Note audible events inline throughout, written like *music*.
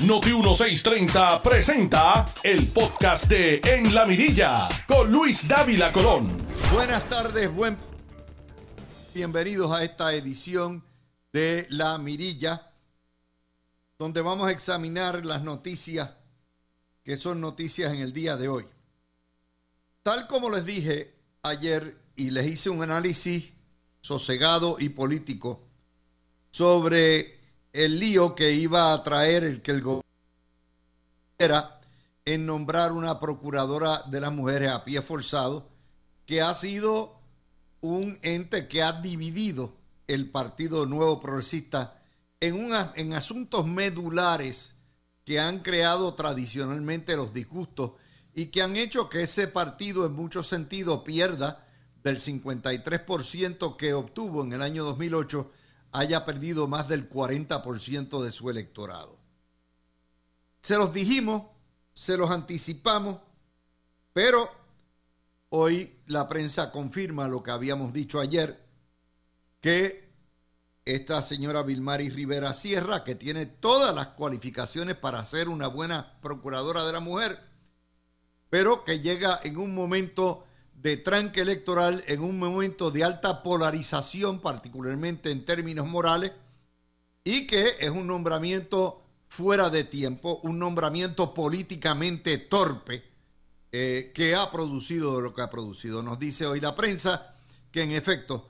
Noti 1630 presenta el podcast de En la Mirilla con Luis Dávila Colón. Buenas tardes, buen bienvenidos a esta edición de La Mirilla, donde vamos a examinar las noticias que son noticias en el día de hoy. Tal como les dije ayer y les hice un análisis sosegado y político sobre el lío que iba a traer el que el gobierno era en nombrar una procuradora de las mujeres a pie forzado, que ha sido un ente que ha dividido el Partido Nuevo Progresista en, en asuntos medulares que han creado tradicionalmente los disgustos y que han hecho que ese partido en muchos sentidos pierda del 53% que obtuvo en el año 2008 haya perdido más del 40% de su electorado. Se los dijimos, se los anticipamos, pero hoy la prensa confirma lo que habíamos dicho ayer, que esta señora Vilmari Rivera Sierra, que tiene todas las cualificaciones para ser una buena procuradora de la mujer, pero que llega en un momento de tranque electoral en un momento de alta polarización, particularmente en términos morales, y que es un nombramiento fuera de tiempo, un nombramiento políticamente torpe eh, que ha producido lo que ha producido. Nos dice hoy la prensa que en efecto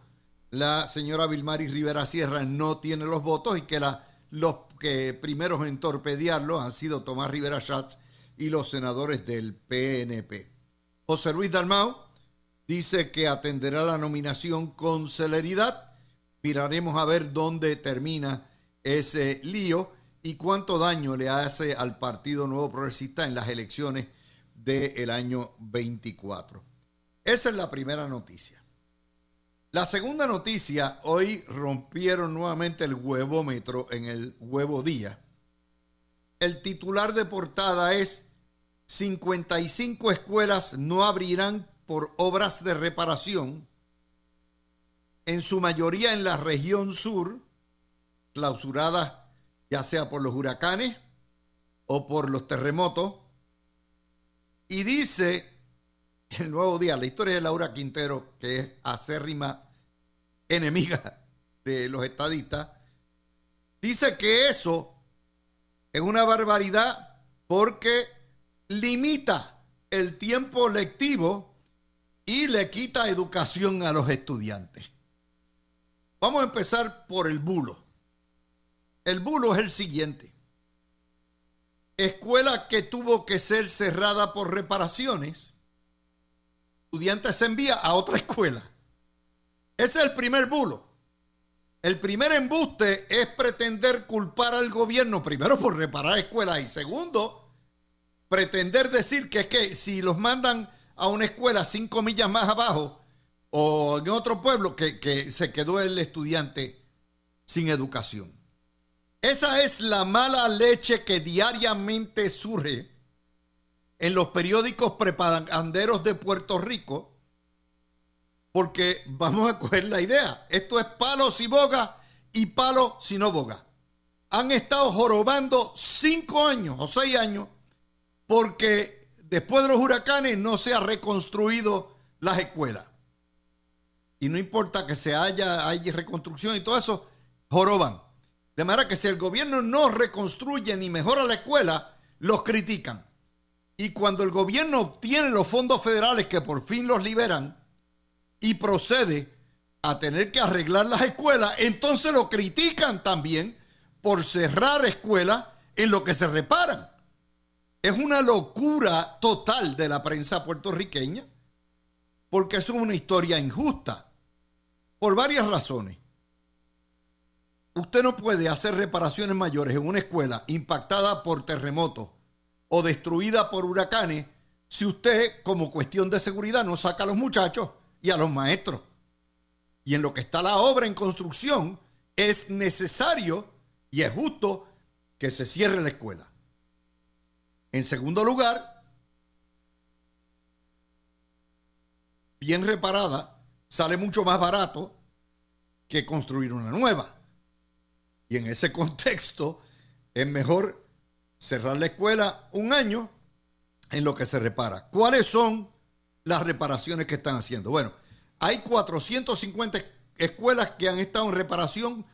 la señora Vilmari Rivera Sierra no tiene los votos y que los que primeros en torpedearlo han sido Tomás Rivera Schatz y los senadores del PNP. José Luis Dalmau dice que atenderá la nominación con celeridad. Miraremos a ver dónde termina ese lío y cuánto daño le hace al Partido Nuevo Progresista en las elecciones del año 24. Esa es la primera noticia. La segunda noticia, hoy rompieron nuevamente el huevómetro en el huevo día. El titular de portada es 55 escuelas no abrirán por obras de reparación, en su mayoría en la región sur, clausuradas ya sea por los huracanes o por los terremotos. Y dice *laughs* el nuevo día, la historia de Laura Quintero, que es acérrima enemiga de los estadistas, dice que eso es una barbaridad porque limita el tiempo lectivo y le quita educación a los estudiantes. Vamos a empezar por el bulo. El bulo es el siguiente. Escuela que tuvo que ser cerrada por reparaciones, estudiante se envía a otra escuela. Ese es el primer bulo. El primer embuste es pretender culpar al gobierno, primero por reparar escuelas y segundo, pretender decir que es que si los mandan a una escuela cinco millas más abajo o en otro pueblo que, se quedó el estudiante sin educación. Esa es la mala leche que diariamente surge en los periódicos prepaganderos de Puerto Rico, porque vamos a coger la idea, esto es palo si boga y palo si no boga. Han estado jorobando cinco años o seis años porque después de los huracanes no se ha reconstruido las escuelas. Y no importa que se haya, haya reconstrucción y todo eso, joroban. De manera que si el gobierno no reconstruye ni mejora la escuela, los critican. Y cuando el gobierno obtiene los fondos federales que por fin los liberan y procede a tener que arreglar las escuelas, entonces lo critican también por cerrar escuelas en lo que se reparan. Es una locura total de la prensa puertorriqueña porque es una historia injusta por varias razones. Usted no puede hacer reparaciones mayores en una escuela impactada por terremotos o destruida por huracanes si usted, como cuestión de seguridad, no saca a los muchachos y a los maestros. Y en lo que está la obra en construcción, es necesario y es justo que se cierre la escuela. En segundo lugar, bien reparada, sale mucho más barato que construir una nueva. Y en ese *laughs* contexto es mejor cerrar la escuela un año en lo que se repara. ¿Cuáles son las reparaciones que están haciendo? Bueno, hay 450 escuelas que han estado en reparación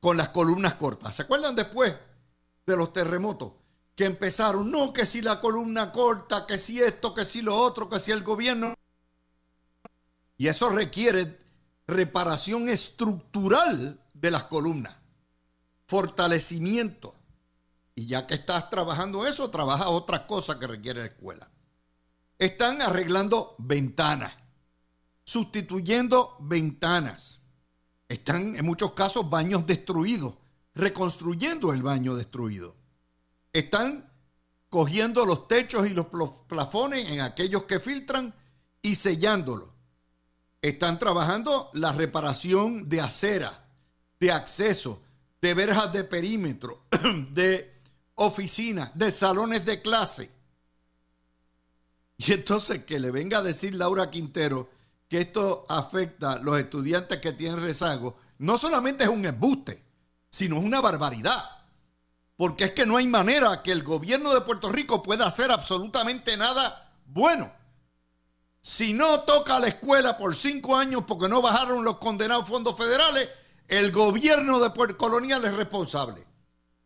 con las columnas cortas. ¿Se acuerdan después de los terremotos? Que empezaron, no, que si la columna corta, que si esto, que si lo otro, que si el gobierno. Y eso requiere reparación estructural de las columnas, fortalecimiento. Y ya que estás trabajando eso, trabaja otras cosas que requiere la escuela. Están arreglando ventanas, sustituyendo ventanas. Están en muchos casos baños destruidos, reconstruyendo el baño destruido. Están cogiendo los techos y los plafones en aquellos que filtran y sellándolos. Están trabajando la reparación de acera, de acceso, de verjas de perímetro, *clears throat* de oficinas, de salones de clase. Y entonces que le venga a decir Laura Quintero que esto afecta a los estudiantes que tienen rezago, no solamente es un embuste, sino es una barbaridad. Porque es que no hay manera que el gobierno de Puerto Rico pueda hacer absolutamente nada bueno. Si no toca la escuela por cinco años porque no bajaron los condenados fondos federales, el gobierno de Puerto Colonial es responsable.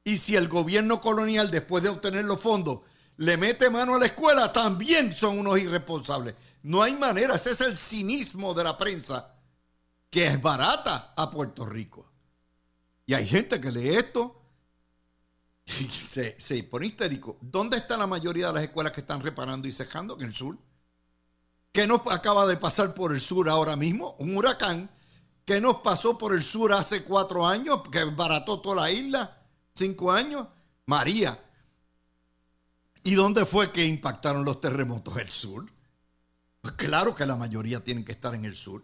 Y si el gobierno colonial, después de obtener los fondos, le mete mano a la escuela, también son unos irresponsables. No hay manera, ese es el cinismo de la prensa que es barata a Puerto Rico. Y hay gente que lee esto se, se pone histérico. ¿Dónde está la mayoría de las escuelas que están reparando y cejando? En el sur. ¿Qué nos acaba de pasar por el sur ahora mismo? Un huracán que nos pasó por el sur hace cuatro años, que barató toda la isla, cinco años. María. ¿Y dónde fue que impactaron los terremotos? El sur. Pues claro que la mayoría tienen que estar en el sur.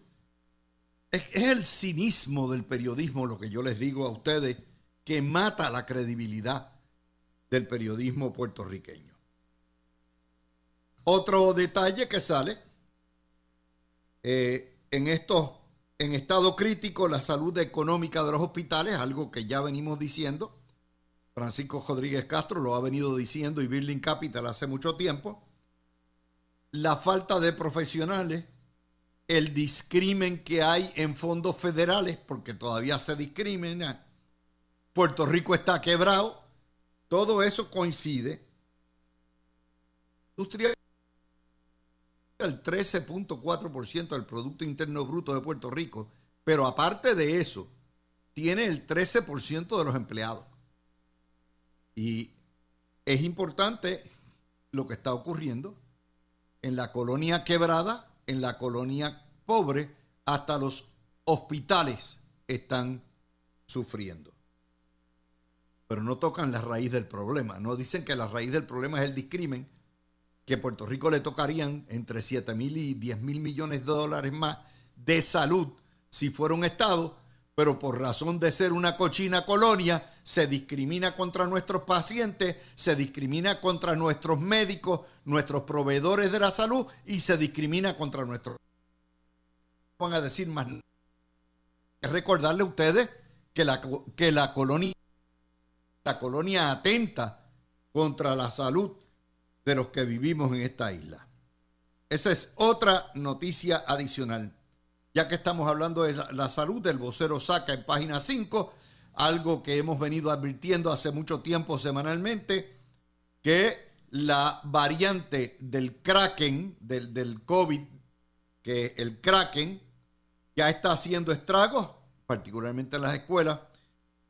Es, el cinismo del periodismo lo que yo les digo a ustedes que mata la credibilidad del periodismo puertorriqueño. Otro detalle que sale eh, en estos, en estado crítico, la salud económica de los hospitales, algo que ya venimos diciendo. Francisco Rodríguez Castro lo ha venido diciendo y Building Capital hace mucho tiempo la falta de profesionales, el discrimen que hay en fondos federales, porque todavía se discrimina, Puerto Rico está quebrado, todo eso coincide. Industria el 13.4% del Producto Interno Bruto de Puerto Rico, pero aparte de eso, tiene el 13% de los empleados. Y es importante lo que está ocurriendo en la colonia quebrada, en la colonia pobre, hasta los hospitales están sufriendo. Pero no tocan la raíz del problema. No dicen que la raíz del problema es el discrimen, que Puerto Rico le tocarían entre 7 mil y 10 mil millones de dólares más de salud si fuera un Estado, pero por razón de ser una cochina colonia, se discrimina contra nuestros pacientes, se discrimina contra nuestros médicos, nuestros proveedores de la salud y se discrimina contra nuestros... Van a decir más... Recordarle a ustedes que la, que la colonia, la colonia atenta contra la salud de los que vivimos en esta isla. Esa es otra noticia adicional. Ya que estamos hablando de la salud, el vocero saca en página 5 algo que hemos venido advirtiendo hace mucho tiempo semanalmente, que la variante del Kraken, del, del COVID, que el Kraken ya está haciendo estragos, particularmente en las escuelas,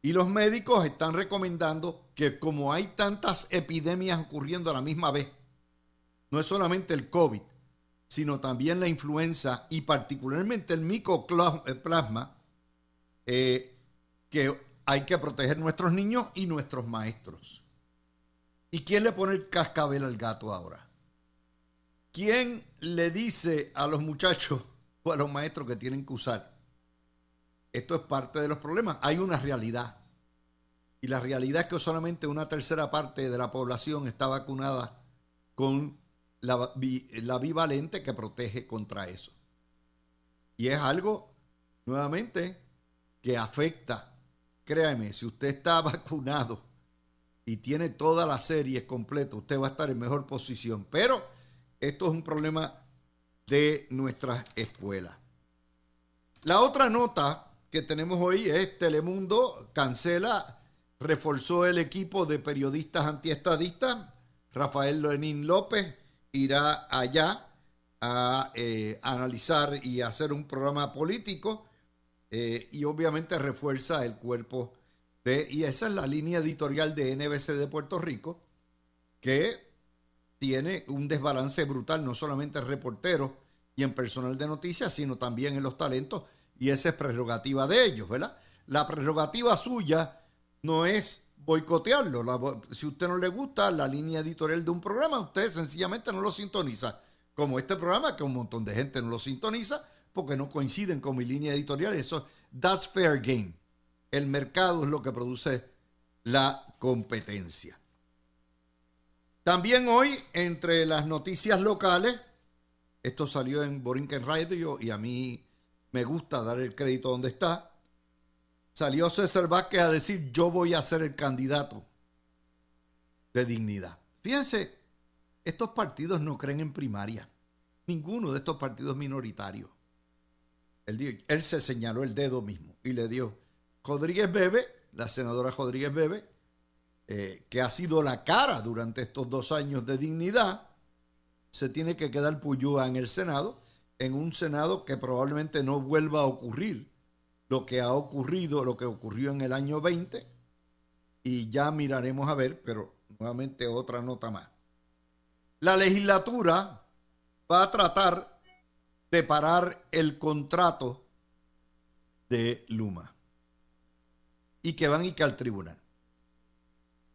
y los médicos están recomendando que como hay tantas epidemias ocurriendo a la misma vez, no es solamente el COVID, sino también la influenza y particularmente el micoplasma, eh, que hay que proteger nuestros niños y nuestros maestros. ¿Y quién le pone el cascabel al gato ahora? ¿Quién le dice a los muchachos o a los maestros que tienen que usar? Esto es parte de los problemas. Hay una realidad. Y la realidad es que solamente una tercera parte de la población está vacunada con la, bivalente que protege contra eso. Y es algo, nuevamente, que afecta Créame, si usted está *laughs* vacunado y tiene toda la serie completa, usted va a estar en mejor posición. Pero esto es un problema de nuestras escuelas. La otra nota que tenemos hoy es Telemundo cancela, reforzó el equipo de periodistas antiestadistas. Rafael Lenín López irá allá a, eh, analizar y hacer un programa político eh, y obviamente refuerza el cuerpo de, y esa es la línea editorial de NBC de Puerto Rico, que tiene un desbalance brutal, no solamente en reporteros y en personal de noticias, sino también en los talentos, y esa es prerrogativa de ellos, ¿verdad? La prerrogativa suya no es boicotearlo. si a usted no le gusta la línea editorial de un programa, usted sencillamente no lo sintoniza. Como este programa, que un montón de gente no lo sintoniza porque no coinciden con mi línea editorial. Eso, that's fair game. El mercado es lo que produce la competencia. También hoy, entre las noticias locales, esto salió en Borinquen Radio y a mí me gusta dar el crédito donde está. Salió César Vázquez a decir, yo voy a ser el candidato de dignidad. Fíjense, estos partidos no creen en primaria. Ninguno de estos partidos minoritarios. Él, se señaló el dedo mismo y le dio Rodríguez Bebe, la senadora Rodríguez Bebe, eh, que ha sido la cara durante estos dos años de dignidad, se tiene que quedar Puyúa en el Senado, en un Senado que probablemente no vuelva a ocurrir lo que ha ocurrido, lo que ocurrió en el año 20, y ya miraremos a ver, pero nuevamente otra nota más. La legislatura va a tratar de parar el contrato de Luma y que van y que al tribunal.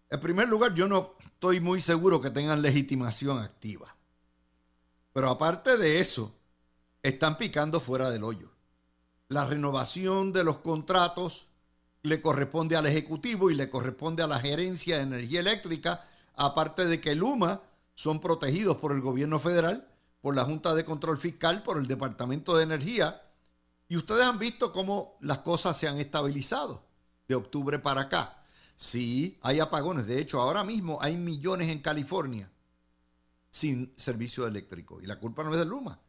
En primer lugar, yo no estoy muy seguro que tengan legitimación activa. Pero aparte de eso, están picando fuera del hoyo. La renovación de los contratos le corresponde al Ejecutivo y le corresponde a la Gerencia de Energía Eléctrica, aparte de que Luma son protegidos por el gobierno federal, por la Junta de Control Fiscal, por el Departamento de Energía. Y ustedes han visto cómo las cosas se han estabilizado de octubre para acá. Sí, hay apagones. De hecho, ahora mismo hay millones en California sin servicio eléctrico. Y la culpa no es de Luma.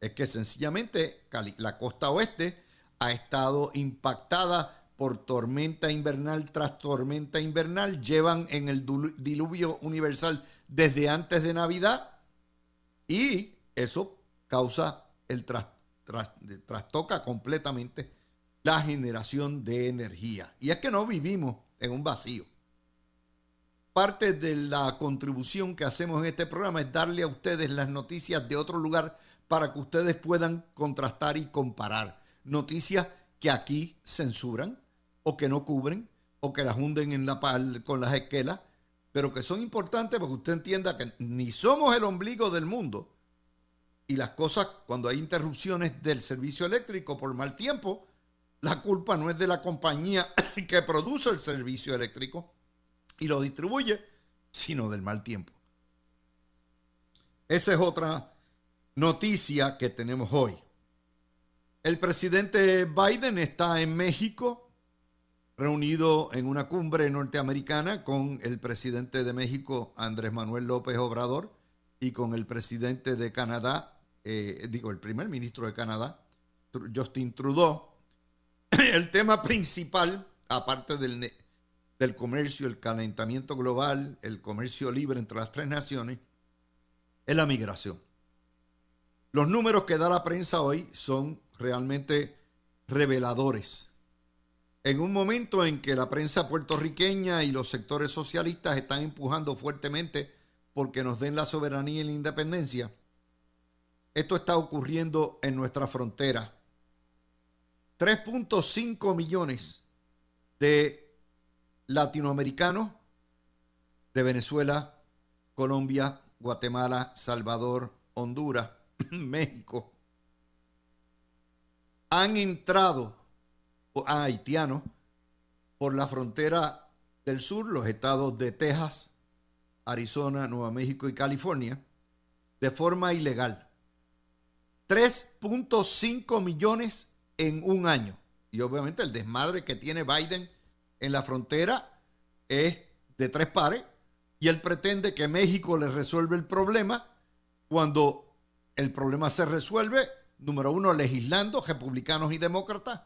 Es que sencillamente la costa oeste ha estado impactada por tormenta invernal tras tormenta invernal. Llevan en el diluvio universal desde antes de Navidad y eso causa el trastoca completamente la generación de energía. Y es que no vivimos en un vacío. Parte de la contribución que hacemos en este programa es darle a ustedes las noticias de otro lugar para que ustedes puedan contrastar y comparar. Noticias que aquí censuran o que no cubren o que las hunden en la con las esquelas, pero que son importantes para que usted entienda que ni somos el ombligo del mundo y las cosas, cuando hay interrupciones del servicio eléctrico por mal tiempo, la culpa no es de la compañía *coughs* que produce el servicio eléctrico y lo distribuye, sino del mal tiempo. Esa es otra noticia que tenemos hoy. El presidente Biden está en México, reunido en una cumbre norteamericana con el presidente de México, Andrés Manuel López Obrador, y con el presidente de Canadá, eh, digo, el primer ministro de Canadá, Justin Trudeau. *clears throat* el tema principal, aparte del, del comercio, el calentamiento global, el comercio libre entre las tres naciones, es la migración. Los números que da la prensa hoy son realmente reveladores. En un momento en que la prensa puertorriqueña y los sectores socialistas están empujando fuertemente porque nos den la soberanía y la independencia, esto está ocurriendo en nuestra frontera 3.5 millones de latinoamericanos de Venezuela, Colombia, Guatemala, Salvador, Honduras, *laughs* México, han entrado a haitianos por la frontera del sur, los estados de Texas, Arizona, Nueva México y California, de forma ilegal. 3.5 millones en un año. Y obviamente el desmadre que tiene Biden en la frontera es de tres pares y él pretende que México le resuelve el problema cuando el problema se resuelve, número uno, legislando republicanos y demócratas,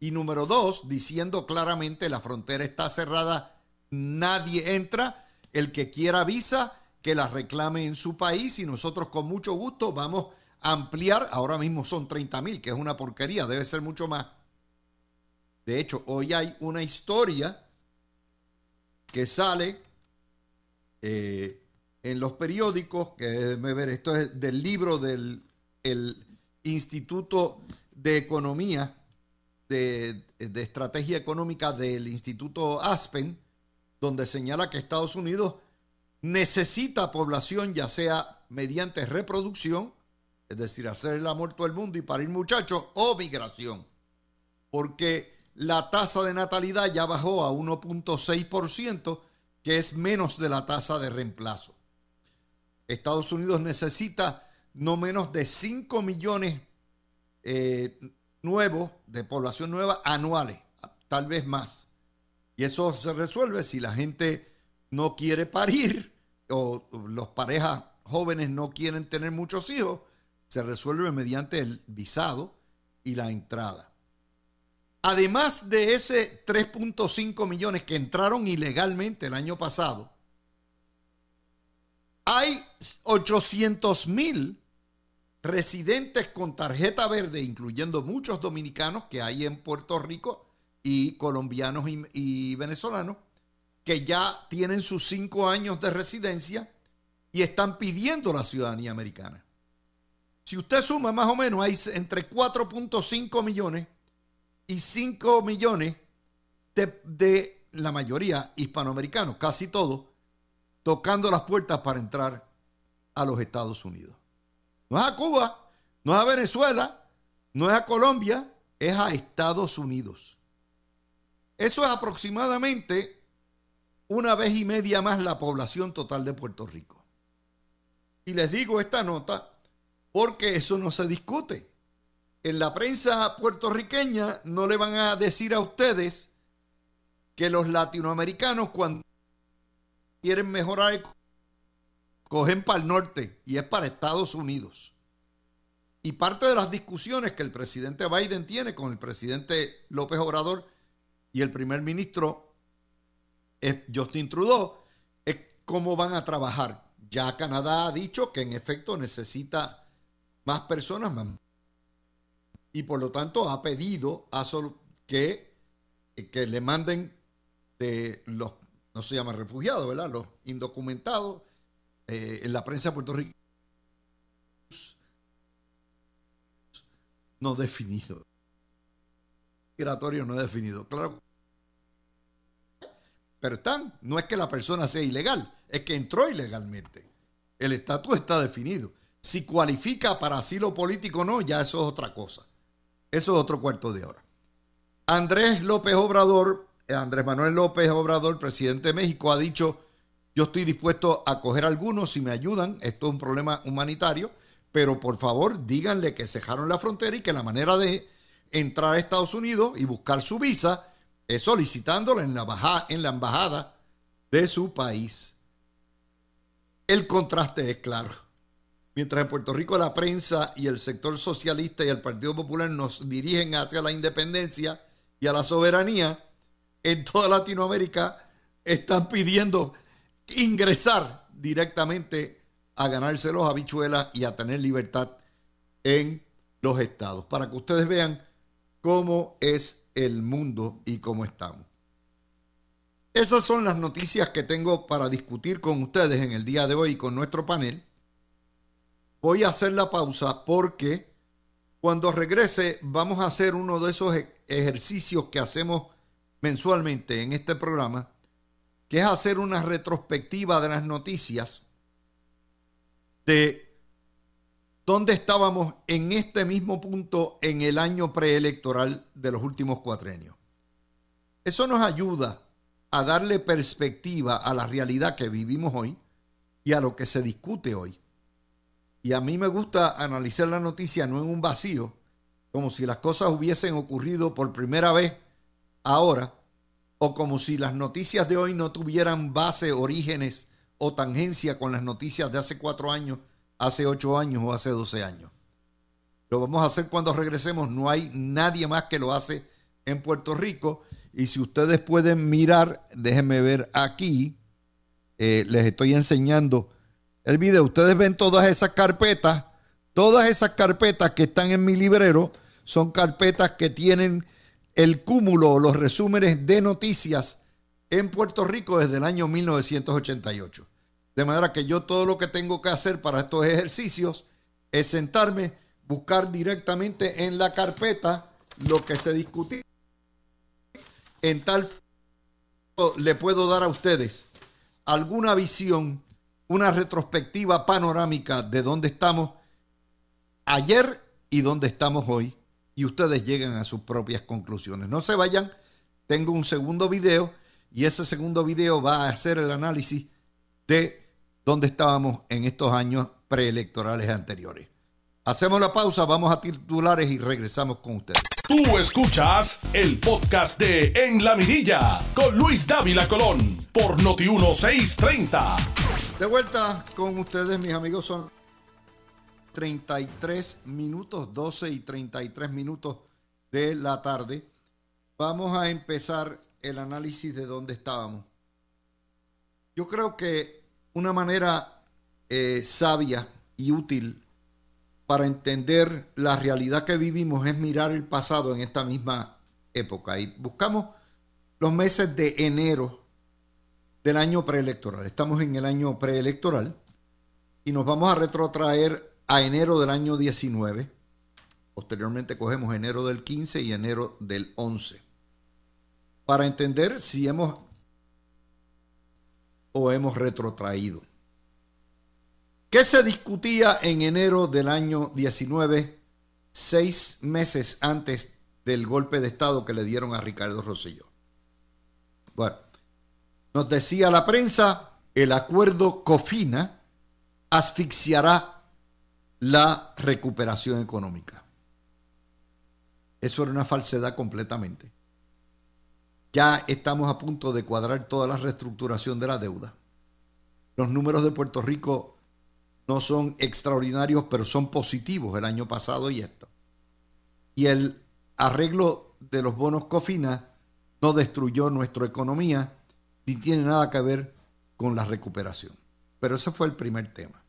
y número dos, diciendo claramente la frontera está cerrada, nadie entra, el que quiera visa, que la reclame en su país y nosotros con mucho gusto vamos a ampliar, ahora mismo son 30 mil, que es una porquería, debe ser mucho más. De hecho, hoy hay una historia que sale eh, en los periódicos, que déjeme ver, esto es del libro del Instituto de Economía, de, de Estrategia Económica del Instituto Aspen, donde señala que Estados Unidos necesita población, ya sea mediante reproducción, es decir, hacer el amor todo el mundo y parir muchachos, o migración. Porque la tasa de natalidad ya bajó a 1.6%, que es menos de la tasa de reemplazo. Estados Unidos necesita no menos de 5 millones eh, nuevos de población nueva anuales, tal vez más. Y eso se resuelve si la gente no quiere parir o los parejas jóvenes no quieren tener muchos hijos, se resuelve mediante el visado y la entrada. Además de ese 3.5 millones que entraron ilegalmente el año pasado, hay 800 mil residentes con tarjeta verde, incluyendo muchos dominicanos que hay en Puerto Rico y colombianos y, venezolanos, que ya tienen sus cinco años de residencia y están pidiendo la ciudadanía americana. Si usted suma más o menos, hay entre 4.5 millones y 5 millones de, de la mayoría hispanoamericanos, casi todos, tocando las puertas para entrar a los Estados Unidos. No es a Cuba, no es a Venezuela, no es a Colombia, es a Estados Unidos. Eso es aproximadamente una vez y media más la población total de Puerto Rico. Y les digo esta nota porque eso no se discute. En la prensa puertorriqueña no le van a decir a ustedes que los latinoamericanos cuando quieren mejorar, cogen para el norte y es para Estados Unidos. Y parte de las discusiones que el presidente Biden tiene con el presidente López Obrador y el primer ministro Justin Trudeau es cómo van a trabajar. Ya Canadá ha dicho que en efecto necesita más personas, y por lo tanto ha pedido a que, que le manden de los no se llama refugiados, ¿verdad? Los indocumentados eh, en la prensa puertorriqueña no definido. Migratorio no definido. Claro. Pero están, no es que la persona sea ilegal, es que entró ilegalmente. El estatus está definido. Si cualifica para asilo político o no, ya eso es otra cosa. Eso es otro cuarto de hora. Andrés López Obrador Andrés Manuel López Obrador, presidente de México, ha dicho, yo estoy dispuesto a coger algunos si me ayudan, esto es un problema humanitario, pero por favor díganle que cejaron la frontera y que la manera de entrar a Estados Unidos y buscar su visa es solicitándola en la, en la embajada de su país. El contraste es claro. Mientras en Puerto Rico la prensa y el sector socialista y el Partido Popular nos dirigen hacia la independencia y a la soberanía, en toda Latinoamérica están pidiendo ingresar directamente a ganarse los habichuelas y a tener libertad en los estados, para que ustedes vean cómo es el mundo y cómo estamos. Esas son las noticias que tengo para discutir con ustedes en el día de hoy con nuestro panel. Voy a hacer la pausa porque cuando regrese vamos a hacer uno de esos ejercicios que hacemos mensualmente en este programa, que es hacer una retrospectiva de las noticias de dónde estábamos en este mismo punto en el año preelectoral de los últimos cuatrenios. Eso nos ayuda a darle perspectiva a la realidad que vivimos hoy y a lo que se discute hoy. Y a mí me gusta analizar la noticia no en un vacío, como si las cosas hubiesen ocurrido por primera vez ahora o como si las noticias de hoy no tuvieran base, orígenes o tangencia con las noticias de hace cuatro años, hace ocho años o hace doce años. Lo vamos a hacer cuando regresemos. No hay nadie más que lo hace en Puerto Rico. Y si ustedes pueden mirar, déjenme ver aquí, eh, les estoy enseñando el video. Ustedes ven todas esas carpetas, todas esas carpetas que están en mi librero son carpetas que tienen el cúmulo, los resúmenes de noticias en Puerto Rico desde el año 1988. De manera que yo todo lo que tengo que hacer para estos ejercicios es sentarme, buscar directamente en la carpeta lo que se discutió. En tal le puedo dar a ustedes alguna visión, una retrospectiva panorámica de dónde estamos ayer y dónde estamos hoy y ustedes llegan a sus propias conclusiones. No se vayan, tengo un segundo video y ese segundo video va a hacer el análisis de dónde estábamos en estos años preelectorales anteriores. Hacemos la pausa, vamos a titulares y regresamos con ustedes. Tú escuchas el podcast de En la Mirilla con Luis Dávila Colón por Noti 1630. De vuelta con ustedes, mis amigos, son 33 minutos, 12 y 33 minutos de la tarde. Vamos a empezar el análisis de dónde estábamos. Yo creo que una manera eh, sabia y útil para entender la realidad que vivimos es mirar el pasado en esta misma época. Y buscamos los meses de enero del año preelectoral. Estamos en el año preelectoral y nos vamos a retrotraer a enero del año 19. Posteriormente cogemos enero del 15 y enero del 11. Para entender si hemos o hemos retrotraído. ¿Qué se discutía en enero del año 19, seis meses antes del golpe de Estado que le dieron a Ricardo Rosselló? Bueno, nos decía la prensa, el acuerdo COFINA asfixiará la recuperación económica. Eso era una falsedad completamente. Ya estamos a punto de cuadrar toda la reestructuración de la deuda. Los números de Puerto Rico no son extraordinarios, pero son positivos el año pasado y esto. Y el arreglo de los bonos COFINA no destruyó nuestra economía ni tiene nada que ver con la recuperación. Pero ese fue el primer tema.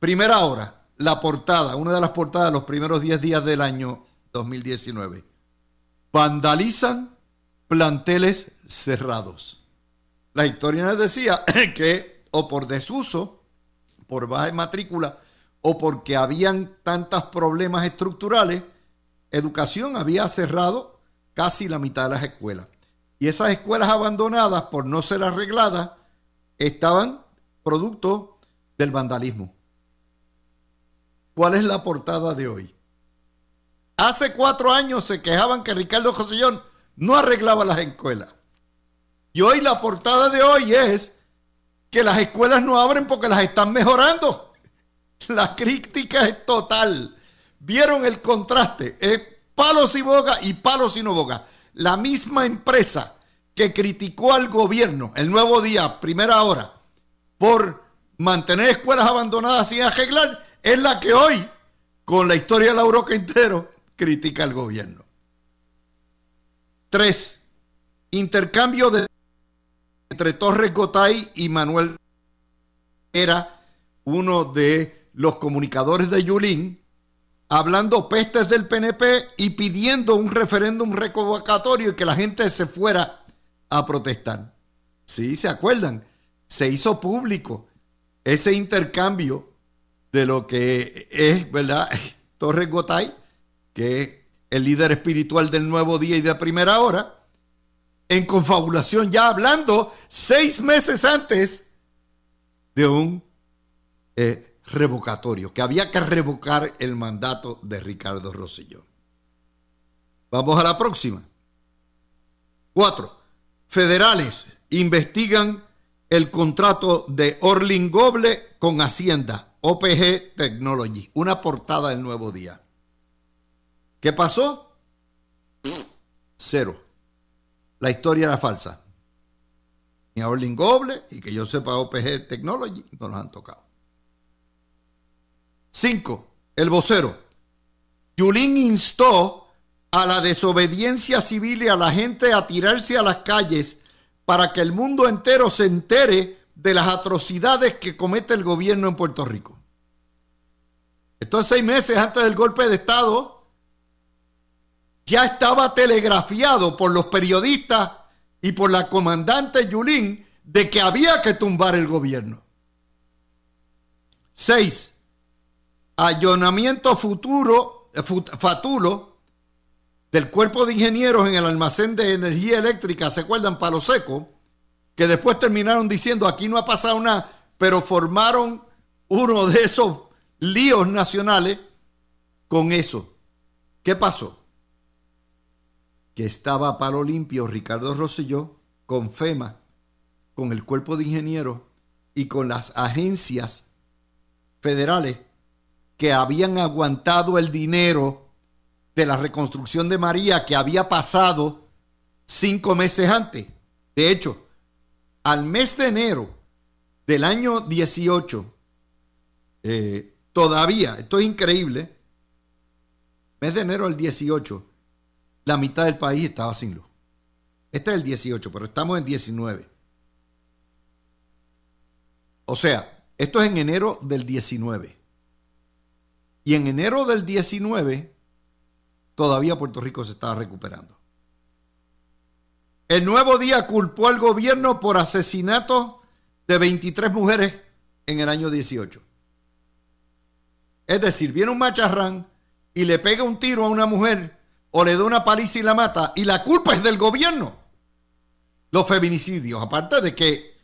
Primera hora, la portada, una de las portadas de los primeros 10 días del año 2019. Vandalizan planteles cerrados. La historia nos decía *clears throat* que o por desuso, por baja matrícula, o porque habían tantos problemas estructurales, educación había cerrado casi la mitad de las escuelas. Y esas escuelas abandonadas, por no ser arregladas, estaban producto del vandalismo. ¿Cuál es la portada de hoy? Hace cuatro años se quejaban que Ricardo Josellón no arreglaba las escuelas. Y hoy la portada de hoy es que las escuelas no abren porque las están mejorando. *laughs* La crítica es total. ¿Vieron el contraste? Es palos y boga y palos y no boga. La misma empresa que criticó al gobierno el nuevo día, primera hora, por mantener escuelas abandonadas sin arreglar, es la que hoy, con la historia de Lauro Quintero, critica al gobierno. Tres, intercambio de entre Torres Gotay y Manuel era uno de los comunicadores de Yulín, hablando pestes del PNP y pidiendo un referéndum revocatorio y que la gente se fuera a protestar. Sí, se acuerdan, se hizo público ese intercambio de lo que es, ¿verdad? *laughs* Torres Gotay, que es el líder espiritual del nuevo día y de primera hora, en confabulación, ya hablando seis meses antes de un eh, revocatorio, que había que revocar el mandato de Ricardo Rosselló. Vamos a la próxima. Cuatro. Federales investigan el contrato de Orlin Goble con Hacienda, OPG Technology, una portada del nuevo día. ¿Qué pasó? Cero la historia era falsa. Ni a Orling Goble y que yo sepa OPG Technology no nos han tocado. Cinco, el vocero. Yulín instó a la desobediencia civil y a la gente a tirarse a las calles para que el mundo entero se entere de las atrocidades que comete el gobierno en Puerto Rico. Esto es seis meses antes del golpe de Estado. Ya estaba telegrafiado por los periodistas y por la comandante Yulín de que había que tumbar el gobierno. Seis, allonamiento futuro, eh, fatulo del cuerpo de ingenieros en el almacén de energía eléctrica, ¿se acuerdan? Palo Seco, que después terminaron diciendo aquí no ha pasado nada, pero formaron uno de esos líos nacionales con eso. ¿Qué pasó? Que estaba a palo limpio Ricardo Rosselló con FEMA, con el cuerpo de ingenieros y con las agencias federales que habían aguantado el dinero de la reconstrucción de María que había pasado cinco meses antes. De hecho, al mes de enero del año 18, eh, todavía, esto es increíble, mes de enero del 18, la mitad del país estaba sin luz. Este es el 18, pero estamos en 19. O sea, esto es en enero del 19. Y en enero del 19, todavía Puerto Rico se estaba recuperando. El nuevo día culpó al gobierno por asesinato de 23 mujeres en el año 18. Es decir, viene un macharrán y le pega un tiro a una mujer o le da una paliza y la mata y la culpa es del gobierno. Los feminicidios, aparte de que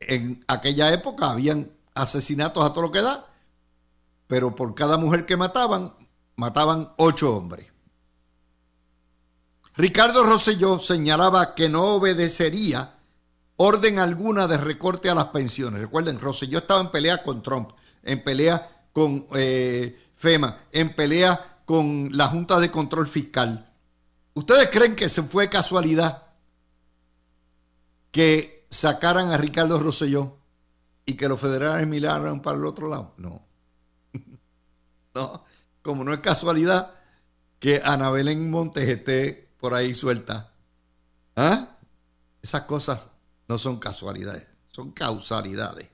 en aquella época habían asesinatos a todo lo que da, pero por cada mujer que mataban, mataban ocho hombres. Ricardo Rosselló señalaba que no obedecería orden alguna de recorte a las pensiones. Recuerden, Rosselló estaba en pelea con Trump, en pelea con eh, FEMA, en pelea con la Junta de Control Fiscal. ¿Ustedes creen que se fue casualidad que sacaran a Ricardo Rosselló y que los federales miraran para el otro lado? No. *laughs* no. Como no es casualidad que Ana Belén Montes esté por ahí suelta. ¿Ah? Esas cosas no son casualidades, son causalidades.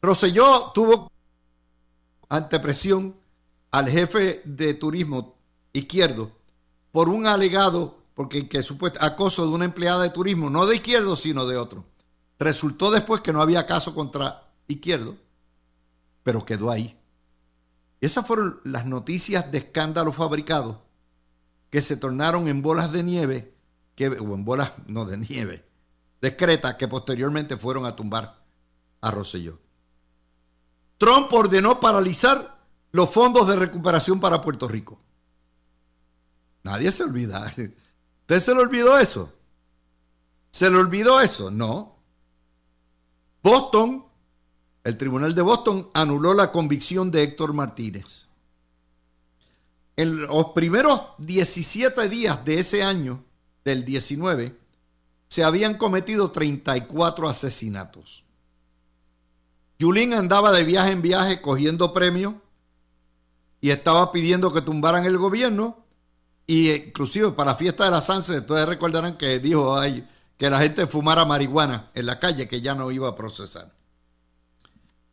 Roselló tuvo ante presión al jefe de turismo izquierdo por un alegado, porque que supuesto acoso de una empleada de turismo, no de izquierdo, sino de otro. Resultó después que no había caso contra izquierdo, pero quedó ahí. Esas fueron las noticias de escándalo fabricado que se tornaron en bolas de nieve, que, o en bolas, no de nieve, discretas, que posteriormente fueron a tumbar a Rosselló. Trump ordenó paralizar los fondos de recuperación para Puerto Rico. Nadie se olvida. *laughs* ¿Usted se le olvidó eso? ¿Se le olvidó eso? No. Boston, el tribunal de Boston anuló la convicción de Héctor Martínez en los primeros 17 días de ese año, del 19, se habían cometido 34 asesinatos. Yulín andaba de viaje en viaje cogiendo premios y estaba pidiendo que tumbaran el gobierno y inclusive para la fiesta de la Sanse, ustedes recordarán que dijo ay, que la gente fumara marihuana en la calle que ya no iba a procesar.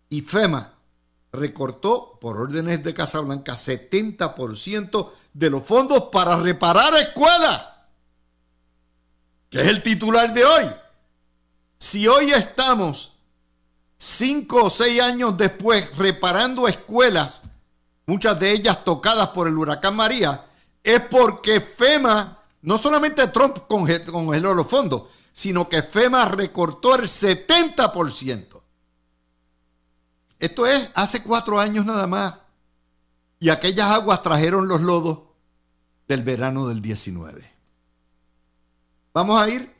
Y FEMA recortó por órdenes de Casablanca 70% de los fondos para reparar escuelas, que es el titular de hoy. Si hoy estamos cinco o seis años después reparando escuelas, muchas de ellas tocadas por el huracán María, es porque FEMA, no solamente Trump congeló los fondos, sino que FEMA recortó el 70%. Esto es hace cuatro años nada más. Y aquellas aguas trajeron los lodos del verano del 19. Vamos a ir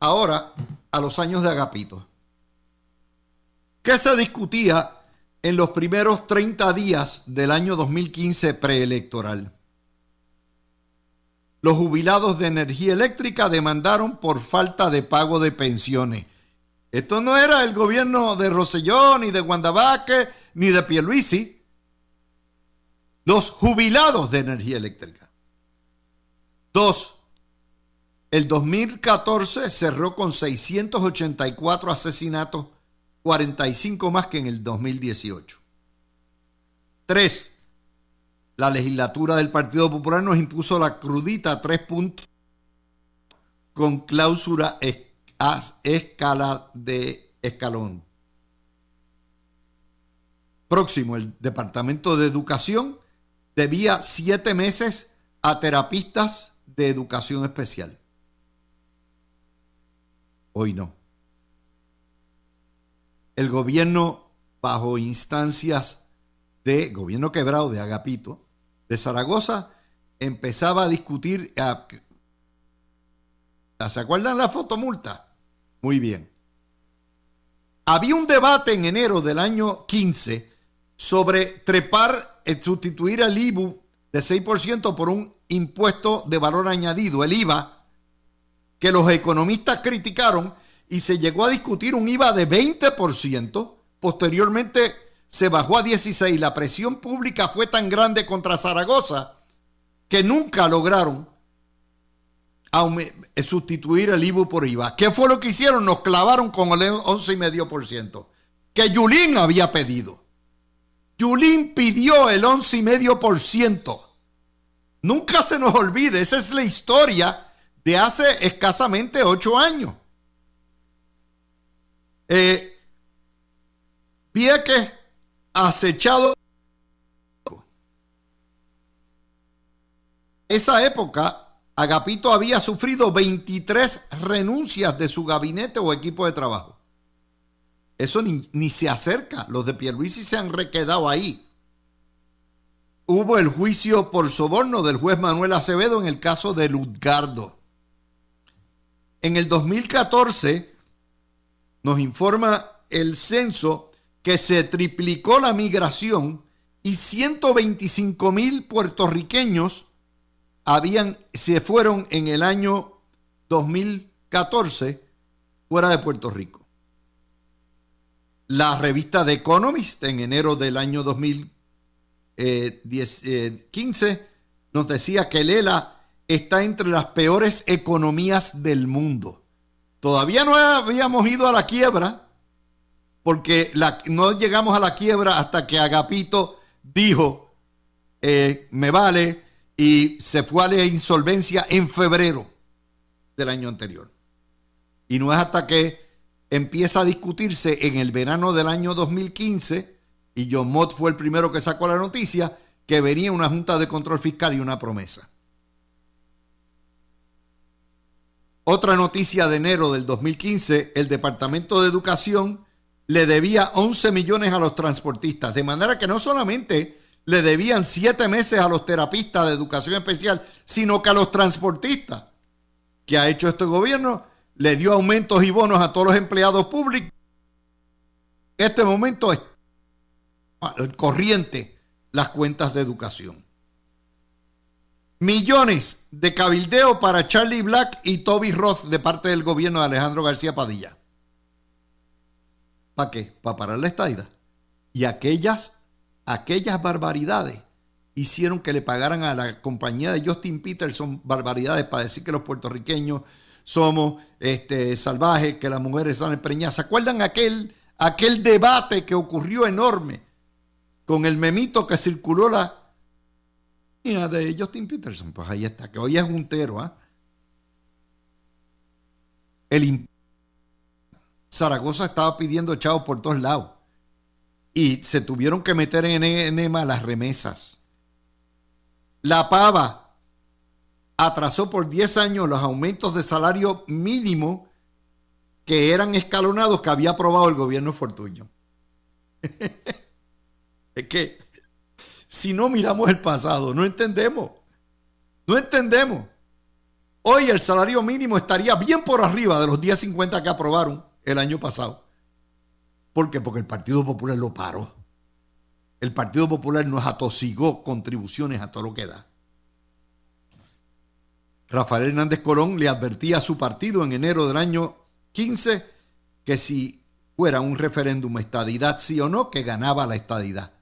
ahora a los años de Agapito. ¿Qué se discutía en los primeros 30 días del año 2015 preelectoral? los jubilados de energía eléctrica demandaron por falta de pago de pensiones. Esto no era el gobierno de Rosellón, ni de Guandabaque, ni de Pierluisi. Los jubilados de energía eléctrica. Dos, el 2014 cerró con 684 asesinatos, 45 más que en el 2018. Tres, la legislatura del Partido Popular nos impuso la crudita tres puntos con cláusula escala de escalón. Próximo, el Departamento de Educación debía siete meses a terapistas de educación especial. Hoy no. El gobierno, bajo instancias de gobierno quebrado de Agapito, de Zaragoza, empezaba a discutir. ¿Se acuerdan la fotomulta? Muy bien. Había un debate en enero del año 15 sobre trepar, eh, sustituir el IBU de 6% por un impuesto de valor añadido, el IVA, que los economistas criticaron y se llegó a discutir un IVA de 20%. Posteriormente se bajó a 16. La presión pública fue tan grande contra Zaragoza que nunca lograron sustituir el IBU por IVA. ¿Qué fue lo que hicieron? Nos clavaron con el 11,5% que Yulín había pedido. Yulín pidió el 11,5%. Nunca se nos olvide, esa es la historia de hace escasamente ocho años. Eh, que acechado. Esa época, Agapito había sufrido 23 renuncias de su gabinete o equipo de trabajo. Eso ni, se acerca. Los de Pierluisi se han requedado ahí. Hubo el juicio por soborno del juez Manuel Acevedo en el caso de Ludgardo. En el 2014 nos informa el censo que se triplicó la migración y 125 mil puertorriqueños habían, se fueron en el año 2014 fuera de Puerto Rico. La revista The Economist en enero del año 2015 nos decía que Lela está entre las peores economías del mundo. Todavía no habíamos ido a la quiebra, porque no llegamos a la quiebra hasta que Agapito dijo, eh, me vale, y se fue a la insolvencia en febrero del año anterior. Y no es hasta que empieza a discutirse en el verano del año 2015, y John Mott fue el primero que sacó la noticia, que venía una junta de control fiscal y una promesa. Otra noticia de enero del 2015, el Departamento de Educación le debía 11 millones a los transportistas, de manera que no solamente le debían 7 meses a los terapistas de educación especial, sino que a los transportistas que ha hecho este gobierno le dio aumentos y bonos a todos los empleados públicos. Este momento es corriente las cuentas de educación. Millones de cabildeo para Charlie Black y Toby Roth de parte del gobierno de Alejandro García Padilla. ¿Para qué? Para parar la estaida. Y aquellas, aquellas barbaridades hicieron que le pagaran a la compañía de Justin Peterson barbaridades para decir que los puertorriqueños somos este, salvajes, que las mujeres están preñadas. ¿Se acuerdan aquel, aquel debate que ocurrió enorme con el memito que circuló la de Justin Peterson? Pues ahí está, que hoy es juntero. ¿ah? El Zaragoza estaba pidiendo chavos por todos lados. Y se tuvieron que meter en enema las remesas. La pava atrasó por 10 años los aumentos de salario mínimo que eran escalonados que había aprobado el gobierno Fortuño. *laughs* es que si no miramos el pasado, no entendemos. No entendemos. Hoy el salario mínimo estaría bien por arriba de los 10.50 que aprobaron el año pasado. ¿Por qué? Porque el Partido Popular lo paró. El Partido Popular nos atosigó contribuciones a todo lo que da. Rafael Hernández Colón le advertía a su partido en enero del año 15 que si fuera un referéndum estadidad sí o no, que ganaba la estadidad.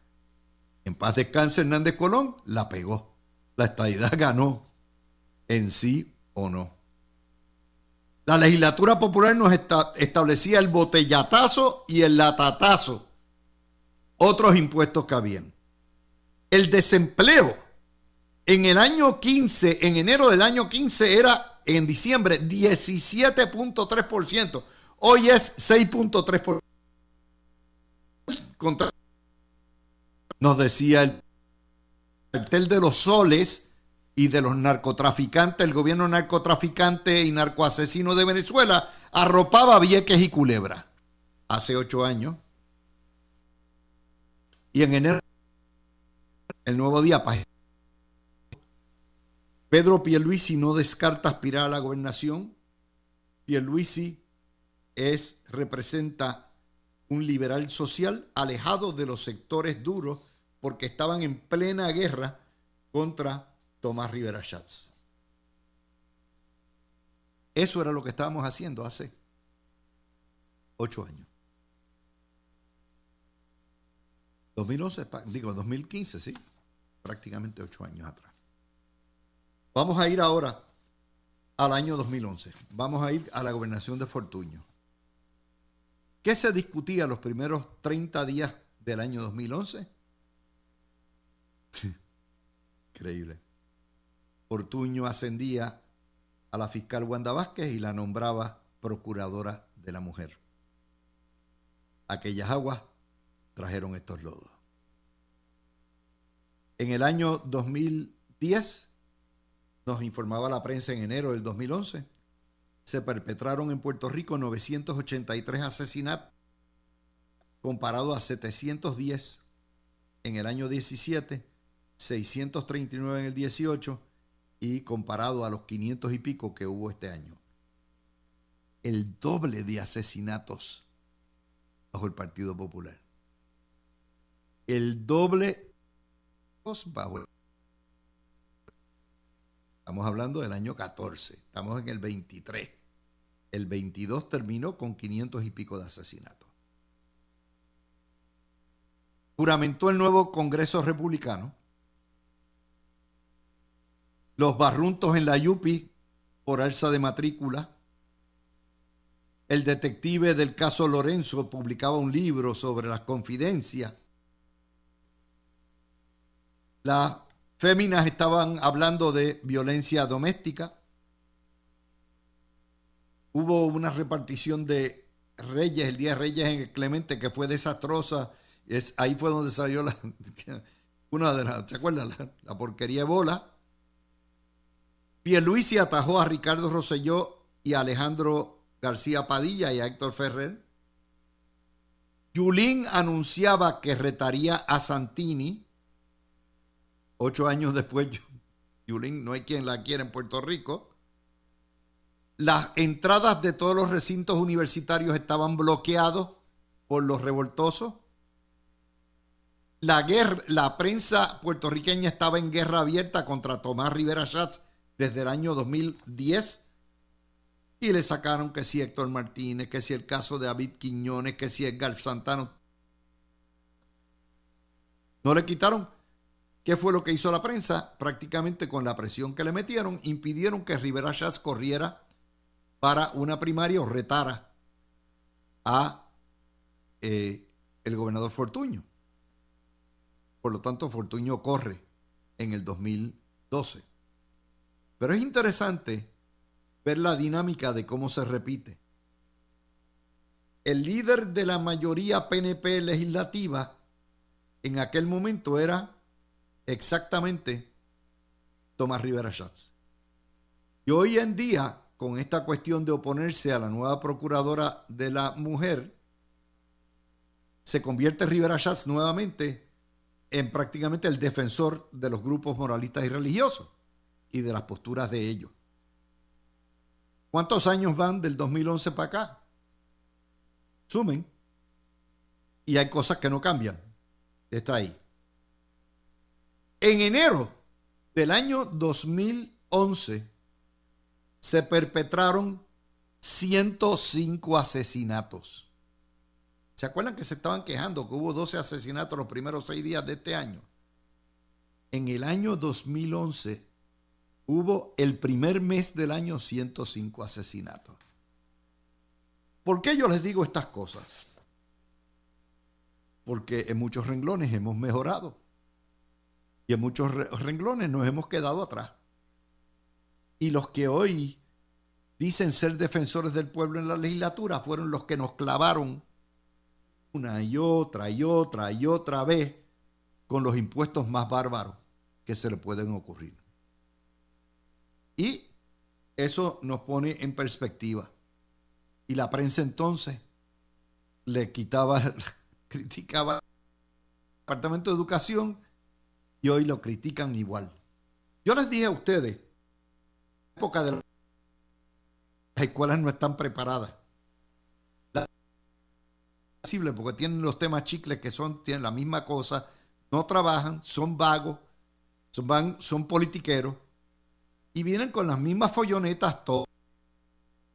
En paz descanse Hernández Colón, la pegó. La estadidad *laughs* ganó en sí o no. La legislatura popular nos establecía el botellatazo y el latatazo, otros impuestos que habían. El desempleo en el año 15, en enero del año 15 era en diciembre 17.3%. Hoy es 6.3%. Nos decía el cartel de los soles y de los narcotraficantes, el gobierno narcotraficante y narcoasesino de Venezuela arropaba Vieques y Culebra hace ocho años. Y en enero, el nuevo día, Pedro Pierluisi no descarta aspirar a la gobernación. Pierluisi es, representa un liberal social alejado de los sectores duros porque estaban en plena guerra contra Tomás Rivera Schatz. Eso era lo que estábamos haciendo hace ocho años. 2011, digo 2015, sí, prácticamente ocho años atrás. Vamos a ir ahora al año 2011. Vamos a ir a la gobernación de Fortuño. ¿Qué se discutía los primeros 30 días del año 2011? *laughs* Increíble. Fortuño ascendía a la fiscal Wanda Vázquez y la nombraba procuradora de la mujer. Aquellas aguas trajeron estos lodos. En el año 2010, nos informaba la prensa en enero del 2011, se perpetraron en Puerto Rico 983 asesinatos, comparado a 710 en el año 17, 639 en el 18 y comparado a los 500 y pico que hubo este año. El doble de asesinatos bajo el Partido Popular. El doble bajo el Estamos hablando del año 14, estamos en el 23. El 22 terminó con 500 y pico de asesinatos. Juramentó el nuevo Congreso Republicano. Los barruntos en la Yupi por alza de matrícula. El detective del caso Lorenzo publicaba un libro sobre las confidencias. La Féminas estaban hablando de violencia doméstica. Hubo una repartición de Reyes, el Día de Reyes en Clemente, que fue desastrosa. Es, ahí fue donde salió la, *laughs* una de las, ¿se acuerdan? La, porquería de bola. Pierluisi atajó a Ricardo Rosselló y a Alejandro García Padilla y a Héctor Ferrer. Yulín anunciaba que retaría a Santini Ocho años después, *laughs* Yulín no hay quien la quiera en Puerto Rico. Las entradas de todos los recintos universitarios estaban bloqueados por los revoltosos. La, guerra, la prensa puertorriqueña estaba en guerra abierta contra Tomás Rivera Schatz desde el año 2010 y le sacaron que si Héctor Martínez, que si el caso de David Quiñones, que si Edgar Santano. No le quitaron ¿Qué fue lo que hizo la prensa? Prácticamente con la presión que le metieron, impidieron que Rivera Chávez corriera para una primaria o retara a eh, el gobernador Fortuño. Por lo tanto, Fortuño corre en el 2012. Pero es interesante ver la dinámica de cómo se repite. El líder de la mayoría PNP legislativa en aquel momento era exactamente Tomás Rivera Schatz. Y hoy en día, con esta cuestión de oponerse a la nueva procuradora de la mujer, se convierte Rivera Schatz nuevamente en prácticamente el defensor de los grupos moralistas y religiosos y de las posturas de ellos. ¿Cuántos años van del 2011 para acá? Sumen. Y hay cosas que no cambian. Está ahí. En enero del año 2011, se perpetraron 105 asesinatos. ¿Se acuerdan que se estaban quejando que hubo 12 asesinatos los primeros seis días de este año? En el año 2011 hubo el primer mes del año 105 asesinatos. ¿Por qué yo les digo estas cosas? Porque en muchos renglones hemos mejorado y en muchos renglones nos hemos quedado atrás. Y los que hoy dicen ser defensores del pueblo en la legislatura fueron los que nos clavaron una y otra y otra y otra vez con los impuestos más bárbaros que se le pueden ocurrir. Y eso nos pone en perspectiva. Y la prensa entonces le quitaba, *laughs* criticaba al Departamento de Educación y hoy lo critican igual. Yo les dije a ustedes, en la época de las escuelas no están preparadas. Porque tienen los temas chicles que son, tienen la misma cosa, no trabajan, son vagos, son, van, son politiqueros y vienen con las mismas follonetas todos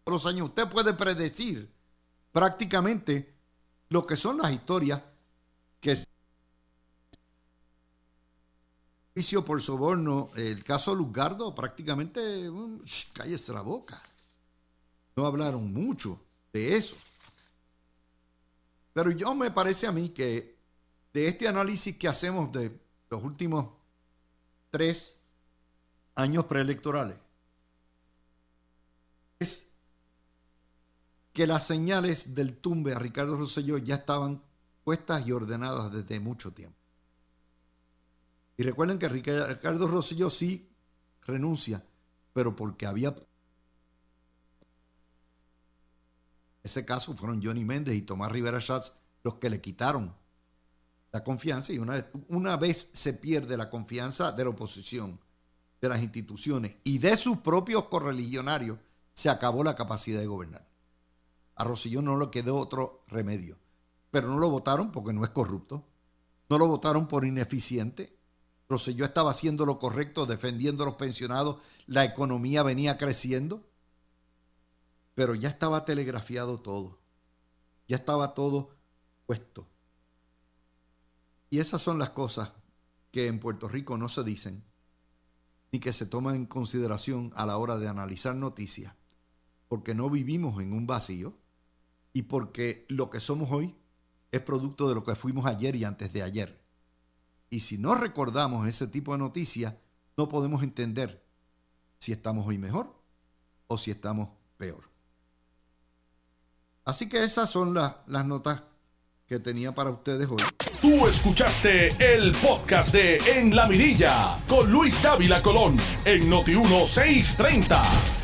los años. Usted puede predecir prácticamente lo que son las historias que juicio por soborno, el caso Luzgardo, prácticamente, um, cállese la boca. No hablaron mucho de eso. Pero yo me parece a mí que de este análisis que hacemos de los últimos tres años preelectorales, es que las señales del tumbe a Ricardo Rosselló ya estaban puestas y ordenadas desde mucho tiempo. Y recuerden que Ricardo Rosselló sí renuncia, pero porque había... Ese caso fueron Johnny Méndez y Tomás Rivera Schatz los que le quitaron la confianza y una vez, una vez se pierde la confianza de la oposición, de las instituciones y de sus propios correligionarios, se acabó la capacidad de gobernar. A Rosselló no le quedó otro remedio, pero no lo votaron porque no es corrupto, no lo votaron por ineficiente, Rosselló estaba haciendo lo correcto, defendiendo a los pensionados, la economía venía creciendo, pero ya estaba telegrafiado todo, ya estaba todo puesto. Y esas son las cosas que en Puerto Rico no se dicen ni que se toman en consideración a la hora de analizar noticias, porque no vivimos en un vacío y porque lo que somos hoy es producto de lo que fuimos ayer y antes de ayer. Y si no recordamos ese tipo de noticias, no podemos entender si estamos hoy mejor o si estamos peor. Así que esas son las notas que tenía para ustedes hoy. Tú escuchaste el podcast de En la Mirilla con Luis Dávila Colón en Noti 1630.